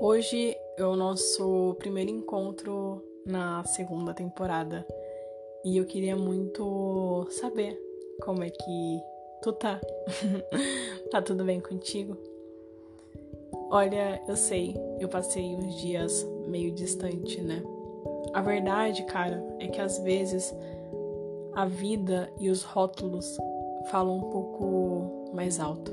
Hoje é o nosso primeiro encontro na segunda temporada e eu queria muito saber como é que tu tá. tá tudo bem contigo? Olha, eu sei, eu passei uns dias meio distante, né? A verdade, cara, é que às vezes a vida e os rótulos falam um pouco mais alto.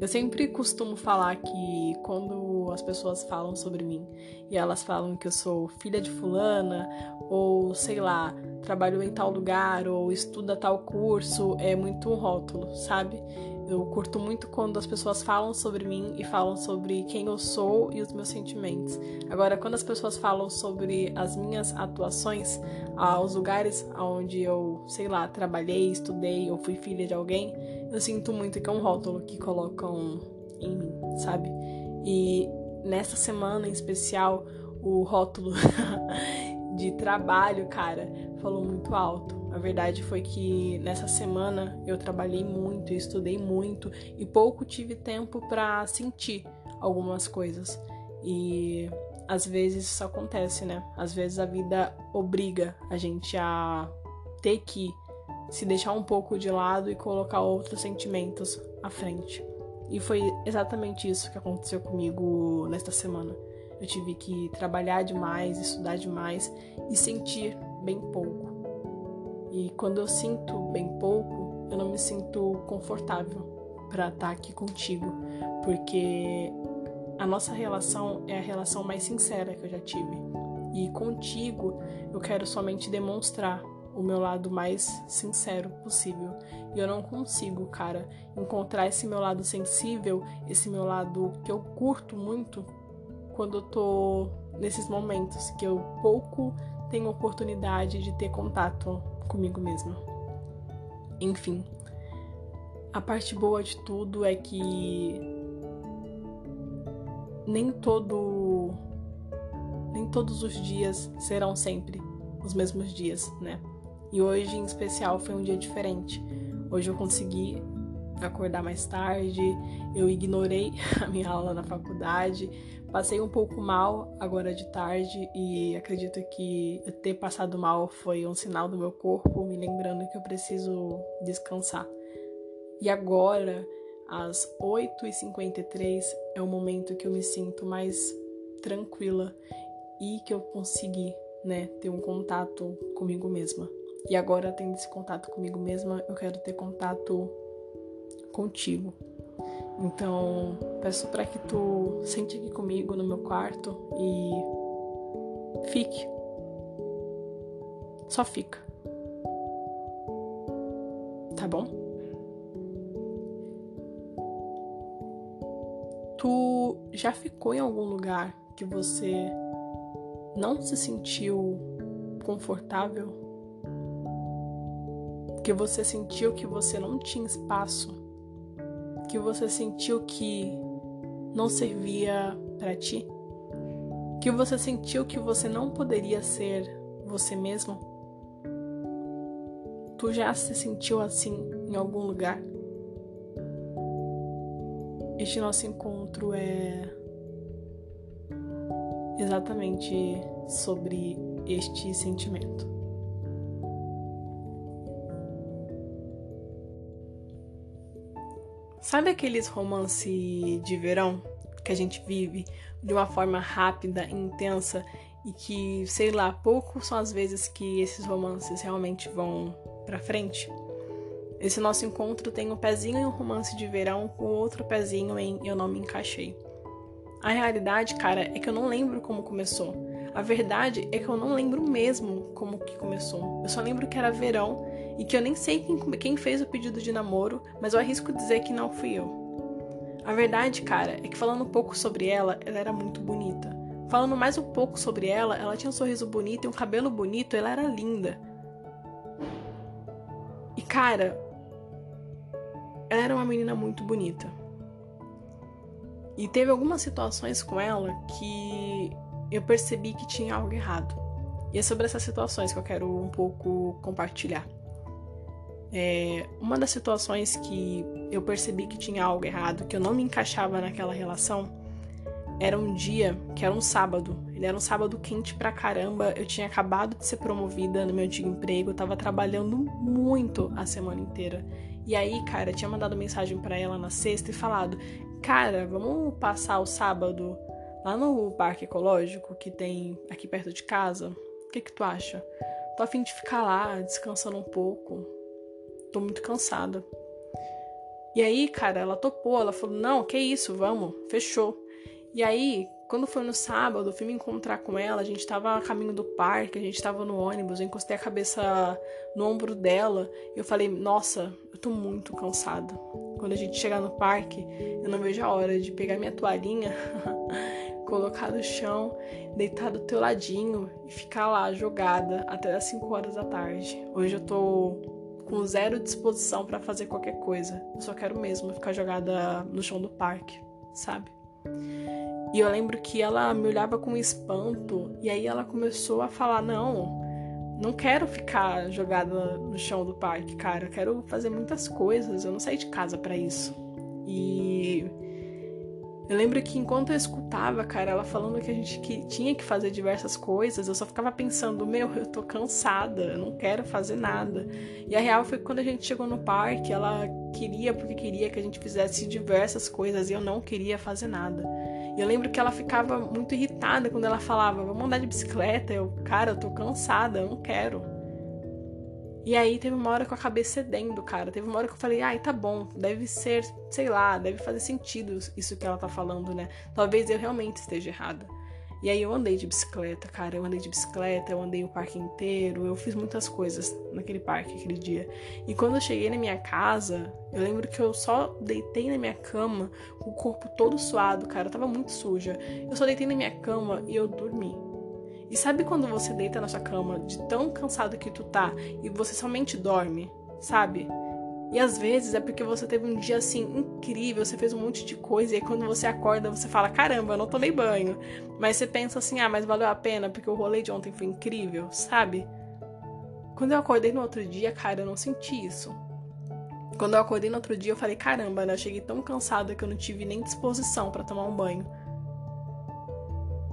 Eu sempre costumo falar que quando as pessoas falam sobre mim e elas falam que eu sou filha de fulana ou sei lá, trabalho em tal lugar ou estuda tal curso, é muito um rótulo, sabe? Eu curto muito quando as pessoas falam sobre mim e falam sobre quem eu sou e os meus sentimentos. Agora, quando as pessoas falam sobre as minhas atuações, aos lugares onde eu, sei lá, trabalhei, estudei ou fui filha de alguém, eu sinto muito que é um rótulo que colocam em mim, sabe? E nessa semana em especial, o rótulo de trabalho, cara, falou muito alto. A verdade foi que nessa semana eu trabalhei muito, estudei muito e pouco tive tempo para sentir algumas coisas. E às vezes isso acontece, né? Às vezes a vida obriga a gente a ter que se deixar um pouco de lado e colocar outros sentimentos à frente. E foi exatamente isso que aconteceu comigo nesta semana. Eu tive que trabalhar demais, estudar demais e sentir bem pouco. E quando eu sinto bem pouco, eu não me sinto confortável para estar aqui contigo, porque a nossa relação é a relação mais sincera que eu já tive. E contigo eu quero somente demonstrar o meu lado mais sincero possível. E eu não consigo, cara, encontrar esse meu lado sensível, esse meu lado que eu curto muito quando eu tô nesses momentos que eu pouco tenho oportunidade de ter contato comigo mesma. Enfim, a parte boa de tudo é que nem todo nem todos os dias serão sempre os mesmos dias, né? E hoje em especial foi um dia diferente. Hoje eu consegui acordar mais tarde, eu ignorei a minha aula na faculdade, passei um pouco mal agora de tarde e acredito que ter passado mal foi um sinal do meu corpo me lembrando que eu preciso descansar. E agora, às 8h53, é o momento que eu me sinto mais tranquila e que eu consegui, né, ter um contato comigo mesma. E agora, tendo esse contato comigo mesma, eu quero ter contato contigo. Então, peço para que tu sente aqui comigo no meu quarto e fique. Só fica. Tá bom? Tu já ficou em algum lugar que você não se sentiu confortável? Que você sentiu que você não tinha espaço que você sentiu que não servia para ti? Que você sentiu que você não poderia ser você mesmo? Tu já se sentiu assim em algum lugar? Este nosso encontro é exatamente sobre este sentimento. Sabe aqueles romance de verão que a gente vive de uma forma rápida intensa e que, sei lá, poucos são as vezes que esses romances realmente vão para frente? Esse nosso encontro tem um pezinho em um romance de verão com outro pezinho em Eu Não Me Encaixei. A realidade, cara, é que eu não lembro como começou. A verdade é que eu não lembro mesmo como que começou. Eu só lembro que era verão e que eu nem sei quem, quem fez o pedido de namoro, mas eu arrisco dizer que não fui eu. A verdade, cara, é que falando um pouco sobre ela, ela era muito bonita. Falando mais um pouco sobre ela, ela tinha um sorriso bonito e um cabelo bonito, ela era linda. E cara, ela era uma menina muito bonita. E teve algumas situações com ela que eu percebi que tinha algo errado. E é sobre essas situações que eu quero um pouco compartilhar. É, uma das situações que eu percebi que tinha algo errado, que eu não me encaixava naquela relação, era um dia que era um sábado. Ele era um sábado quente pra caramba. Eu tinha acabado de ser promovida no meu antigo emprego, eu tava trabalhando muito a semana inteira. E aí, cara, eu tinha mandado mensagem para ela na sexta e falado: "Cara, vamos passar o sábado lá no parque ecológico que tem aqui perto de casa? O que que tu acha? Tô a fim de ficar lá, descansando um pouco. Tô muito cansada." E aí, cara, ela topou, ela falou: "Não, que isso, vamos, fechou." E aí, quando foi no sábado, eu fui me encontrar com ela, a gente tava a caminho do parque, a gente tava no ônibus, eu encostei a cabeça no ombro dela e eu falei: "Nossa, eu tô muito cansada". Quando a gente chegar no parque, eu não vejo a hora de pegar minha toalhinha, colocar no chão, deitar do teu ladinho e ficar lá jogada até as 5 horas da tarde. Hoje eu tô com zero disposição para fazer qualquer coisa. Eu só quero mesmo ficar jogada no chão do parque, sabe? E eu lembro que ela me olhava com espanto e aí ela começou a falar: "Não, não quero ficar jogada no chão do parque, cara. Eu quero fazer muitas coisas. Eu não saí de casa para isso". E eu lembro que enquanto eu escutava, cara, ela falando que a gente que tinha que fazer diversas coisas, eu só ficava pensando, meu, eu tô cansada, eu não quero fazer nada. E a real foi que quando a gente chegou no parque, ela queria porque queria que a gente fizesse diversas coisas e eu não queria fazer nada. Eu lembro que ela ficava muito irritada quando ela falava, vamos andar de bicicleta. Eu, cara, eu tô cansada, eu não quero. E aí teve uma hora que eu acabei cedendo, cara. Teve uma hora que eu falei, ai, tá bom, deve ser, sei lá, deve fazer sentido isso que ela tá falando, né? Talvez eu realmente esteja errada. E aí eu andei de bicicleta, cara. Eu andei de bicicleta, eu andei o parque inteiro, eu fiz muitas coisas naquele parque aquele dia. E quando eu cheguei na minha casa, eu lembro que eu só deitei na minha cama, com o corpo todo suado, cara. Eu tava muito suja. Eu só deitei na minha cama e eu dormi. E sabe quando você deita na sua cama de tão cansado que tu tá e você somente dorme, sabe? E às vezes é porque você teve um dia assim incrível, você fez um monte de coisa e aí quando você acorda você fala: caramba, eu não tomei banho. Mas você pensa assim: ah, mas valeu a pena porque o rolê de ontem foi incrível, sabe? Quando eu acordei no outro dia, cara, eu não senti isso. Quando eu acordei no outro dia, eu falei: caramba, né? Eu cheguei tão cansada que eu não tive nem disposição para tomar um banho.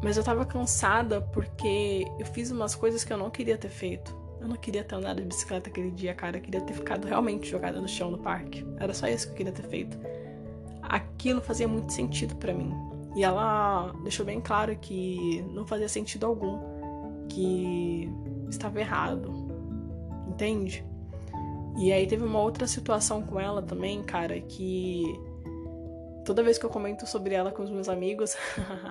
Mas eu tava cansada porque eu fiz umas coisas que eu não queria ter feito. Eu não queria ter andado de bicicleta aquele dia, cara. Eu queria ter ficado realmente jogada no chão no parque. Era só isso que eu queria ter feito. Aquilo fazia muito sentido para mim. E ela deixou bem claro que não fazia sentido algum, que estava errado. Entende? E aí teve uma outra situação com ela também, cara, que toda vez que eu comento sobre ela com os meus amigos,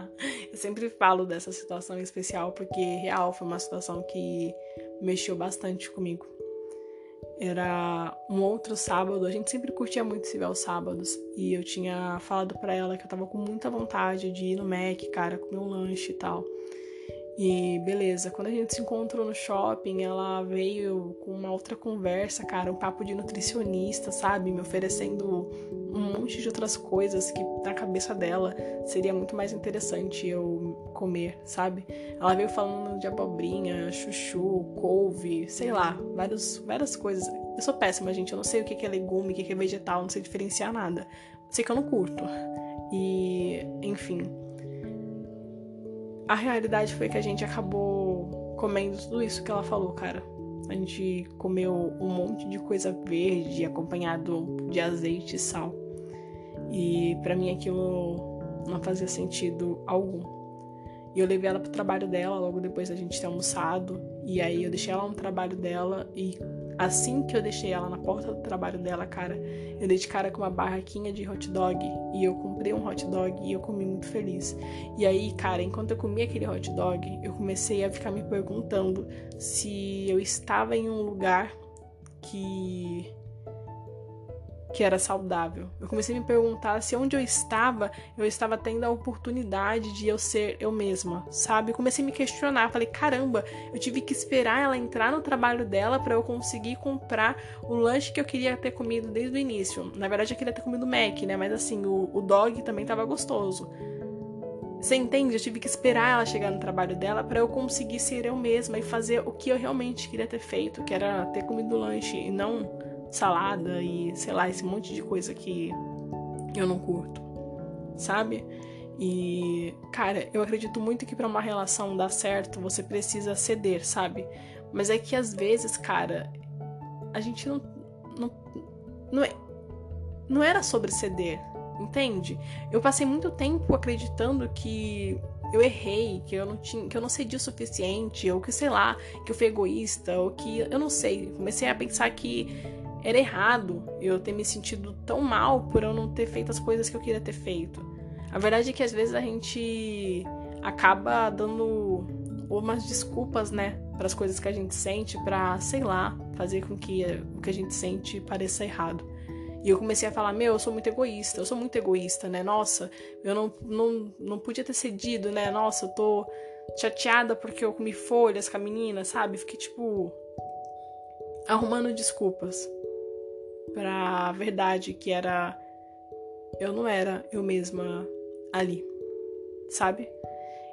eu sempre falo dessa situação especial porque real foi uma situação que mexeu bastante comigo. Era um outro sábado, a gente sempre curtia muito se ver aos sábados, e eu tinha falado para ela que eu tava com muita vontade de ir no Mac, cara, comer um lanche e tal. E beleza, quando a gente se encontrou no shopping, ela veio com uma outra conversa, cara, um papo de nutricionista, sabe? Me oferecendo monte de outras coisas que na cabeça dela seria muito mais interessante eu comer, sabe? Ela veio falando de abobrinha, chuchu, couve, sei lá, vários, várias coisas. Eu sou péssima, gente, eu não sei o que é legume, o que é vegetal, não sei diferenciar nada. Sei que eu não curto. E, enfim, a realidade foi que a gente acabou comendo tudo isso que ela falou, cara. A gente comeu um monte de coisa verde acompanhado de azeite e sal. E para mim aquilo não fazia sentido algum. E eu levei ela pro trabalho dela logo depois da gente ter almoçado. E aí eu deixei ela no trabalho dela e Assim que eu deixei ela na porta do trabalho dela, cara, eu dei de cara com uma barraquinha de hot dog e eu comprei um hot dog e eu comi muito feliz. E aí, cara, enquanto eu comia aquele hot dog, eu comecei a ficar me perguntando se eu estava em um lugar que que era saudável. Eu comecei a me perguntar se onde eu estava, eu estava tendo a oportunidade de eu ser eu mesma, sabe? Eu comecei a me questionar, falei, caramba, eu tive que esperar ela entrar no trabalho dela para eu conseguir comprar o lanche que eu queria ter comido desde o início. Na verdade, eu queria ter comido Mac, né? Mas assim, o, o dog também estava gostoso. Você entende? Eu tive que esperar ela chegar no trabalho dela para eu conseguir ser eu mesma e fazer o que eu realmente queria ter feito, que era ter comido lanche e não salada e sei lá, esse monte de coisa que eu não curto, sabe? E, cara, eu acredito muito que para uma relação dar certo, você precisa ceder, sabe? Mas é que às vezes, cara, a gente não não não, é, não era sobre ceder, entende? Eu passei muito tempo acreditando que eu errei, que eu não tinha, que eu não cedi o suficiente, ou que sei lá, que eu fui egoísta, ou que eu não sei. Comecei a pensar que era errado eu ter me sentido tão mal por eu não ter feito as coisas que eu queria ter feito. A verdade é que às vezes a gente acaba dando umas desculpas, né, para as coisas que a gente sente, para, sei lá, fazer com que o que a gente sente pareça errado. E eu comecei a falar: Meu, eu sou muito egoísta, eu sou muito egoísta, né? Nossa, eu não, não, não podia ter cedido, né? Nossa, eu tô chateada porque eu comi folhas com a menina, sabe? Fiquei tipo. arrumando desculpas pra verdade que era. Eu não era eu mesma ali, sabe?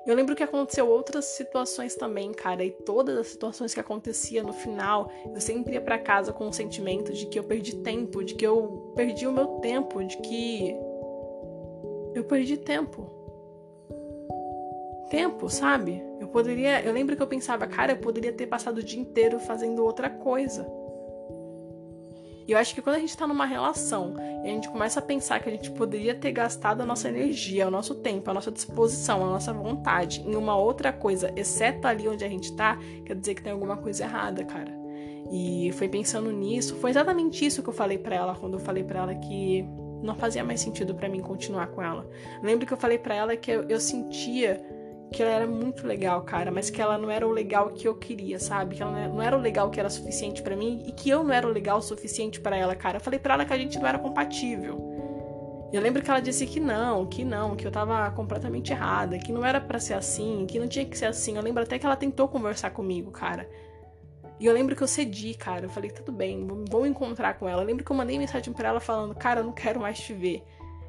Eu lembro que aconteceu outras situações também, cara, e todas as situações que acontecia no final, eu sempre ia para casa com o sentimento de que eu perdi tempo, de que eu perdi o meu tempo, de que eu perdi tempo. Tempo, sabe? Eu poderia, eu lembro que eu pensava, cara, eu poderia ter passado o dia inteiro fazendo outra coisa. E eu acho que quando a gente tá numa relação e a gente começa a pensar que a gente poderia ter gastado a nossa energia, o nosso tempo, a nossa disposição, a nossa vontade em uma outra coisa, exceto ali onde a gente tá, quer dizer que tem alguma coisa errada, cara. E foi pensando nisso, foi exatamente isso que eu falei para ela quando eu falei para ela que não fazia mais sentido para mim continuar com ela. Lembro que eu falei para ela que eu, eu sentia que ela era muito legal, cara, mas que ela não era o legal que eu queria, sabe? Que ela não era o legal que era suficiente para mim e que eu não era o legal suficiente para ela, cara. Eu falei para ela que a gente não era compatível. Eu lembro que ela disse que não, que não, que eu tava completamente errada, que não era para ser assim, que não tinha que ser assim. Eu lembro até que ela tentou conversar comigo, cara. E eu lembro que eu cedi, cara. Eu falei, tudo bem, vou encontrar com ela. Eu lembro que eu mandei mensagem para ela falando, cara, eu não quero mais te ver.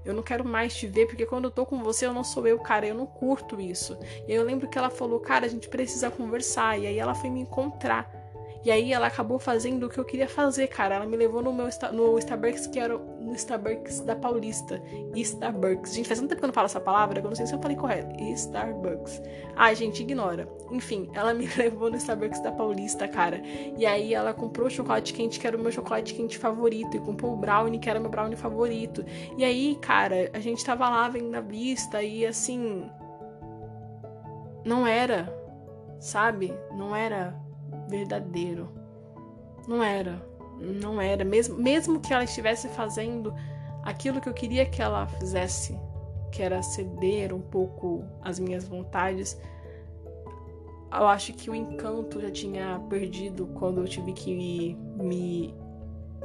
Eu não quero mais te ver, porque quando eu tô com você, eu não sou eu, cara. Eu não curto isso. E aí eu lembro que ela falou, cara, a gente precisa conversar. E aí ela foi me encontrar. E aí ela acabou fazendo o que eu queria fazer, cara. Ela me levou no meu no Starbucks, que era no Starbucks da Paulista. Starbucks. Gente, faz tanto tempo que eu não falo essa palavra que eu não sei se eu falei correto. Starbucks. Ai, gente, ignora. Enfim, ela me levou no Starbucks da Paulista, cara. E aí ela comprou o chocolate quente, que era o meu chocolate quente favorito. E comprou o brownie, que era o meu brownie favorito. E aí, cara, a gente tava lá vendo a vista e assim. Não era, sabe? Não era verdadeiro. Não era. Não era. Mesmo, mesmo que ela estivesse fazendo aquilo que eu queria que ela fizesse, que era ceder um pouco as minhas vontades, eu acho que o encanto já tinha perdido quando eu tive que me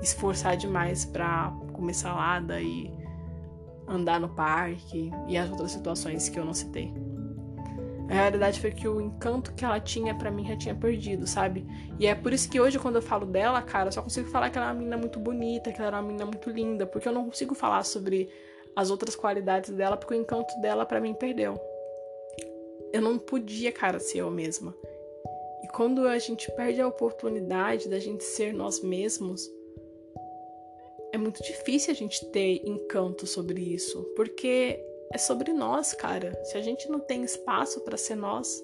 esforçar demais para comer salada e andar no parque e as outras situações que eu não citei. A realidade foi que o encanto que ela tinha para mim já tinha perdido, sabe? E é por isso que hoje, quando eu falo dela, cara, eu só consigo falar que ela é uma menina muito bonita, que ela era uma menina muito linda, porque eu não consigo falar sobre as outras qualidades dela, porque o encanto dela para mim perdeu. Eu não podia, cara, ser eu mesma. E quando a gente perde a oportunidade da gente ser nós mesmos, é muito difícil a gente ter encanto sobre isso, porque é sobre nós, cara. Se a gente não tem espaço para ser nós,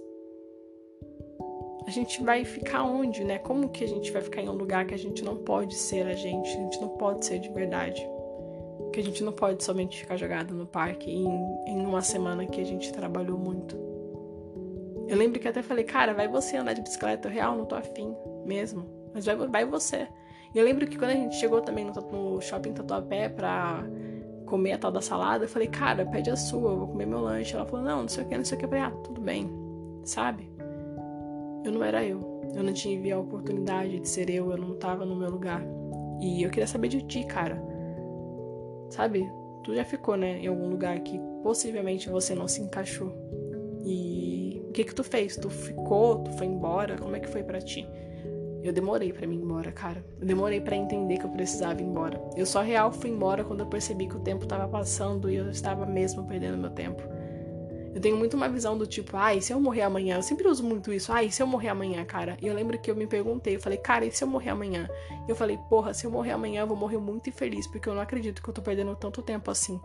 a gente vai ficar onde, né? Como que a gente vai ficar em um lugar que a gente não pode ser a gente, a gente não pode ser de verdade? Que a gente não pode somente ficar jogado no parque em, em uma semana que a gente trabalhou muito. Eu lembro que até falei, cara, vai você andar de bicicleta real, não tô afim mesmo. Mas vai, vai você. E eu lembro que quando a gente chegou também no, no shopping Tatuapé pra comer a tal da salada, eu falei, cara, pede a sua, eu vou comer meu lanche. Ela falou, não, não sei o que, não sei o que. Eu falei, ah, tudo bem, sabe? Eu não era eu. Eu não tive a oportunidade de ser eu, eu não tava no meu lugar. E eu queria saber de ti, cara. Sabe? Tu já ficou, né, em algum lugar que possivelmente você não se encaixou. E o que que tu fez? Tu ficou? Tu foi embora? Como é que foi para ti? Eu demorei para mim ir embora, cara. Eu demorei para entender que eu precisava ir embora. Eu só real fui embora quando eu percebi que o tempo tava passando e eu estava mesmo perdendo meu tempo. Eu tenho muito uma visão do tipo, ai, se eu morrer amanhã? Eu sempre uso muito isso, ai, se eu morrer amanhã, cara? E eu lembro que eu me perguntei, eu falei, cara, e se eu morrer amanhã? E eu falei, porra, se eu morrer amanhã, eu vou morrer muito infeliz, porque eu não acredito que eu tô perdendo tanto tempo assim.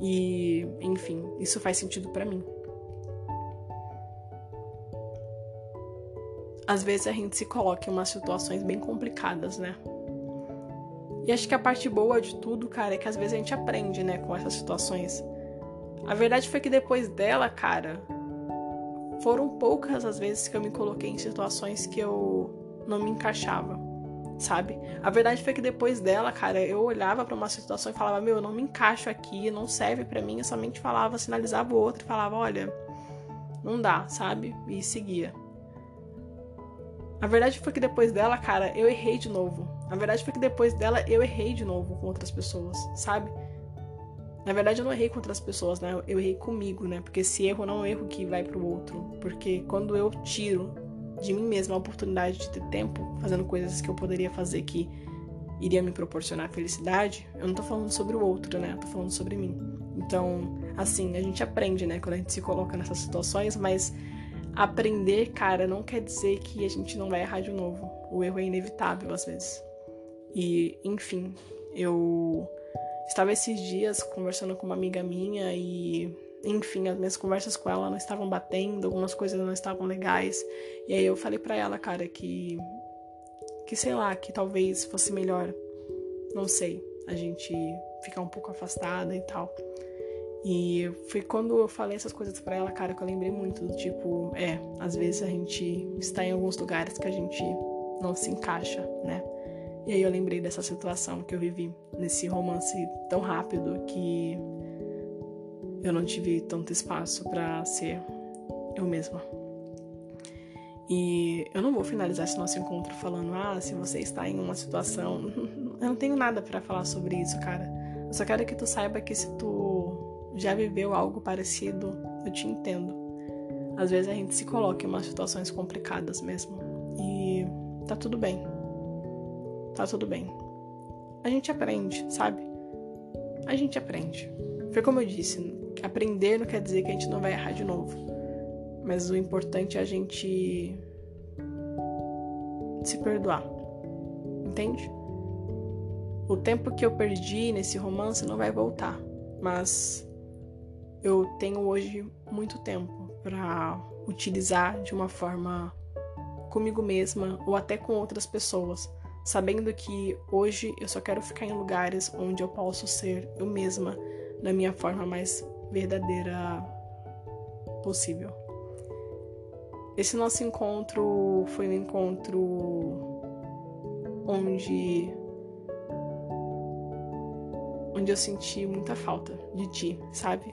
E, enfim, isso faz sentido para mim. Às vezes a gente se coloca em umas situações bem complicadas, né? E acho que a parte boa de tudo, cara, é que às vezes a gente aprende, né, com essas situações. A verdade foi que depois dela, cara, foram poucas as vezes que eu me coloquei em situações que eu não me encaixava, sabe? A verdade foi que depois dela, cara, eu olhava para uma situação e falava: "Meu, eu não me encaixo aqui, não serve para mim". Eu somente falava, sinalizava o outro e falava: "Olha, não dá", sabe? E seguia. A verdade foi que depois dela, cara, eu errei de novo. A verdade foi que depois dela eu errei de novo com outras pessoas, sabe? Na verdade, eu não errei com outras pessoas, né? Eu errei comigo, né? Porque esse erro não é um erro que vai pro outro. Porque quando eu tiro de mim mesma a oportunidade de ter tempo fazendo coisas que eu poderia fazer que iria me proporcionar felicidade, eu não tô falando sobre o outro, né? Eu tô falando sobre mim. Então, assim, a gente aprende, né? Quando a gente se coloca nessas situações, mas aprender, cara, não quer dizer que a gente não vai errar de novo. O erro é inevitável às vezes. E, enfim, eu Estava esses dias conversando com uma amiga minha e, enfim, as minhas conversas com ela não estavam batendo, algumas coisas não estavam legais. E aí eu falei para ela, cara, que que sei lá, que talvez fosse melhor, não sei, a gente ficar um pouco afastada e tal. E foi quando eu falei essas coisas para ela, cara, que eu lembrei muito do tipo, é, às vezes a gente está em alguns lugares que a gente não se encaixa, né? E aí eu lembrei dessa situação que eu vivi nesse romance tão rápido que eu não tive tanto espaço para ser eu mesma. E eu não vou finalizar esse nosso encontro falando, ah, se você está em uma situação. Eu não tenho nada para falar sobre isso, cara. Eu só quero que tu saiba que se tu já viveu algo parecido, eu te entendo. Às vezes a gente se coloca em umas situações complicadas mesmo. E tá tudo bem tá tudo bem. A gente aprende, sabe? A gente aprende. Foi como eu disse, aprender não quer dizer que a gente não vai errar de novo. Mas o importante é a gente se perdoar. Entende? O tempo que eu perdi nesse romance não vai voltar, mas eu tenho hoje muito tempo para utilizar de uma forma comigo mesma ou até com outras pessoas sabendo que hoje eu só quero ficar em lugares onde eu posso ser eu mesma na minha forma mais verdadeira possível. Esse nosso encontro foi um encontro onde onde eu senti muita falta de ti, sabe?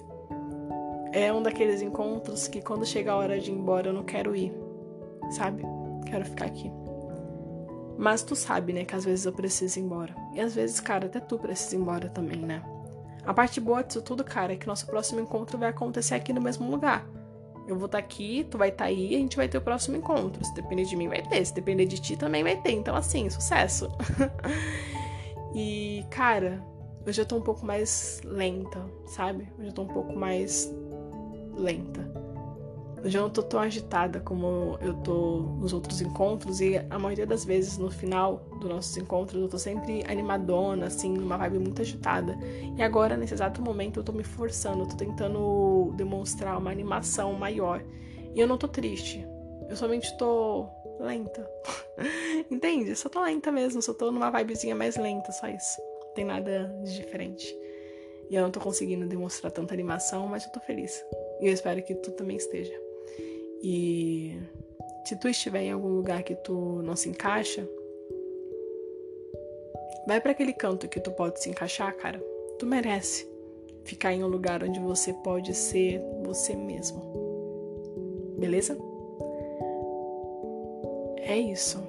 É um daqueles encontros que quando chega a hora de ir embora eu não quero ir, sabe? Quero ficar aqui. Mas tu sabe, né, que às vezes eu preciso ir embora. E às vezes, cara, até tu precisa ir embora também, né? A parte boa disso tudo, cara, é que nosso próximo encontro vai acontecer aqui no mesmo lugar. Eu vou estar tá aqui, tu vai estar tá aí a gente vai ter o próximo encontro. Se depender de mim, vai ter. Se depender de ti, também vai ter. Então, assim, sucesso. e, cara, hoje eu tô um pouco mais lenta, sabe? Hoje eu tô um pouco mais lenta. Eu já não tô tão agitada como eu tô nos outros encontros e a maioria das vezes no final dos nossos encontros eu tô sempre animadona, assim, uma vibe muito agitada. E agora, nesse exato momento, eu tô me forçando, eu tô tentando demonstrar uma animação maior. E eu não tô triste, eu somente tô lenta. Entende? Só tô lenta mesmo, só tô numa vibezinha mais lenta, só isso. Não tem nada de diferente. E eu não tô conseguindo demonstrar tanta animação, mas eu tô feliz. E eu espero que tu também esteja. E se tu estiver em algum lugar que tu não se encaixa, vai para aquele canto que tu pode se encaixar, cara. Tu merece ficar em um lugar onde você pode ser você mesmo. Beleza? É isso.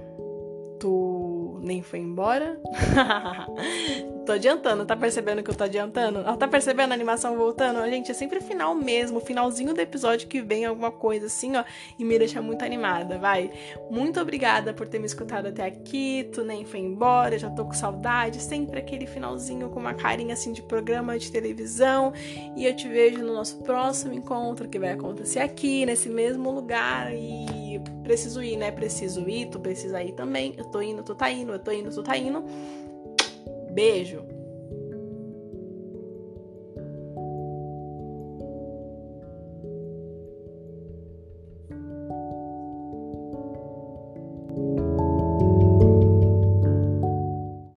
Tu nem foi embora? Tô adiantando, tá percebendo que eu tô adiantando? Ela tá percebendo a animação voltando? Gente, é sempre final mesmo, finalzinho do episódio que vem alguma coisa assim, ó, e me deixa muito animada, vai. Muito obrigada por ter me escutado até aqui, tu nem foi embora, já tô com saudade, sempre aquele finalzinho com uma carinha assim de programa de televisão, e eu te vejo no nosso próximo encontro que vai acontecer aqui, nesse mesmo lugar, e preciso ir, né? Preciso ir, tu precisa ir também, eu tô indo, tu tá indo, eu tô indo, tu tá indo. Beijo!